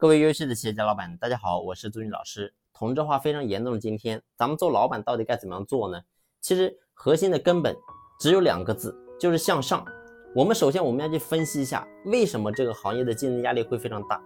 各位优秀的企业家老板，大家好，我是朱军老师。同质化非常严重的今天，咱们做老板到底该怎么样做呢？其实核心的根本只有两个字，就是向上。我们首先我们要去分析一下，为什么这个行业的竞争压力会非常大。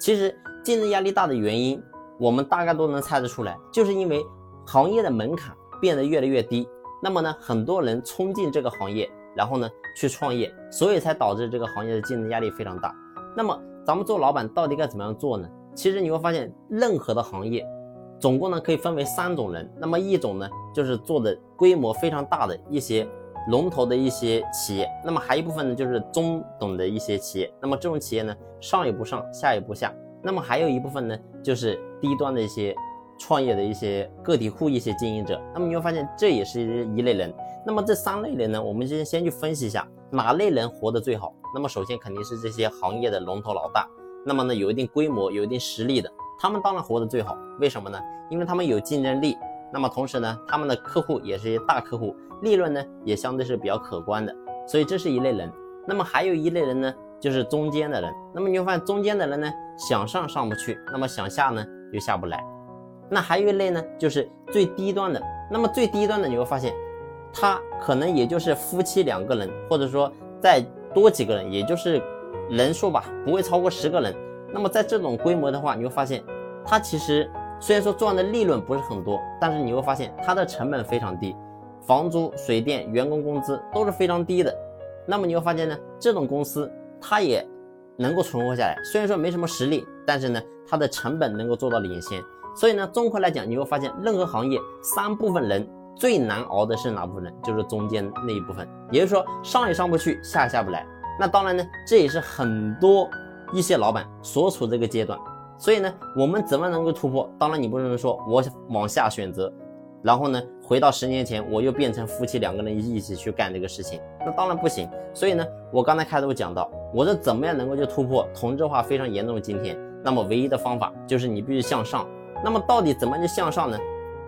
其实竞争压力大的原因，我们大概都能猜得出来，就是因为行业的门槛变得越来越低。那么呢，很多人冲进这个行业，然后呢去创业，所以才导致这个行业的竞争压力非常大。那么咱们做老板到底该怎么样做呢？其实你会发现，任何的行业，总共呢可以分为三种人。那么一种呢，就是做的规模非常大的一些龙头的一些企业。那么还一部分呢，就是中等的一些企业。那么这种企业呢，上也不上，下也不下。那么还有一部分呢，就是低端的一些创业的一些个体户、一些经营者。那么你会发现，这也是一类人。那么这三类人呢，我们先先去分析一下。哪类人活得最好？那么首先肯定是这些行业的龙头老大，那么呢有一定规模、有一定实力的，他们当然活得最好。为什么呢？因为他们有竞争力，那么同时呢，他们的客户也是一些大客户，利润呢也相对是比较可观的，所以这是一类人。那么还有一类人呢，就是中间的人。那么你会发现中间的人呢，想上上不去，那么想下呢又下不来。那还有一类呢，就是最低端的。那么最低端的你会发现。他可能也就是夫妻两个人，或者说在多几个人，也就是人数吧，不会超过十个人。那么在这种规模的话，你会发现，它其实虽然说赚的利润不是很多，但是你会发现它的成本非常低，房租、水电、员工工资都是非常低的。那么你会发现呢，这种公司它也能够存活下来。虽然说没什么实力，但是呢，它的成本能够做到领先。所以呢，综合来讲，你会发现任何行业三部分人。最难熬的是哪部分人？就是中间那一部分，也就是说上也上不去，下也下不来。那当然呢，这也是很多一些老板所处这个阶段。所以呢，我们怎么能够突破？当然你不能说我往下选择，然后呢回到十年前，我又变成夫妻两个人一起去干这个事情，那当然不行。所以呢，我刚才开头讲到，我说怎么样能够去突破同质化非常严重的今天？那么唯一的方法就是你必须向上。那么到底怎么去向上呢？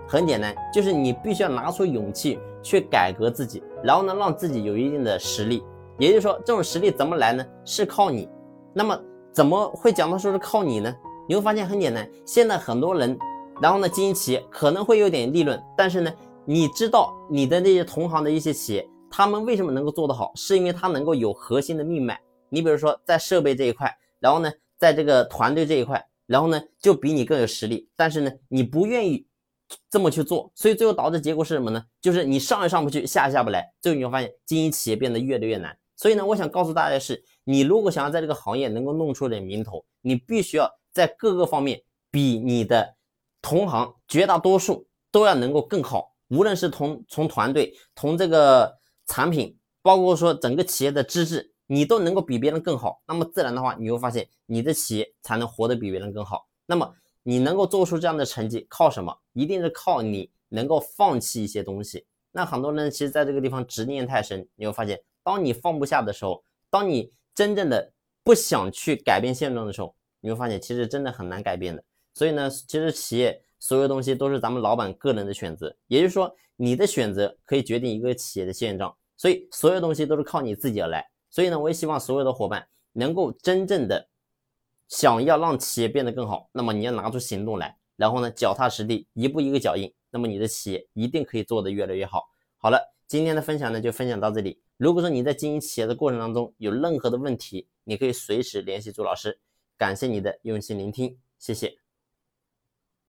很简单，就是你必须要拿出勇气去改革自己，然后呢，让自己有一定的实力。也就是说，这种实力怎么来呢？是靠你。那么怎么会讲到说是靠你呢？你会发现很简单，现在很多人，然后呢，经营企业可能会有点利润，但是呢，你知道你的那些同行的一些企业，他们为什么能够做得好？是因为他能够有核心的命脉。你比如说在设备这一块，然后呢，在这个团队这一块，然后呢，就比你更有实力，但是呢，你不愿意。这么去做，所以最后导致结果是什么呢？就是你上也上不去，下也下不来，最后你会发现经营企业变得越来越难。所以呢，我想告诉大家的是，你如果想要在这个行业能够弄出点名头，你必须要在各个方面比你的同行绝大多数都要能够更好，无论是从从团队、从这个产品，包括说整个企业的资质，你都能够比别人更好。那么自然的话，你会发现你的企业才能活得比别人更好。那么。你能够做出这样的成绩，靠什么？一定是靠你能够放弃一些东西。那很多人其实在这个地方执念太深，你会发现，当你放不下的时候，当你真正的不想去改变现状的时候，你会发现其实真的很难改变的。所以呢，其实企业所有东西都是咱们老板个人的选择，也就是说，你的选择可以决定一个企业的现状。所以所有东西都是靠你自己而来。所以呢，我也希望所有的伙伴能够真正的。想要让企业变得更好，那么你要拿出行动来，然后呢，脚踏实地，一步一个脚印，那么你的企业一定可以做得越来越好。好了，今天的分享呢就分享到这里。如果说你在经营企业的过程当中有任何的问题，你可以随时联系朱老师。感谢你的用心聆听，谢谢。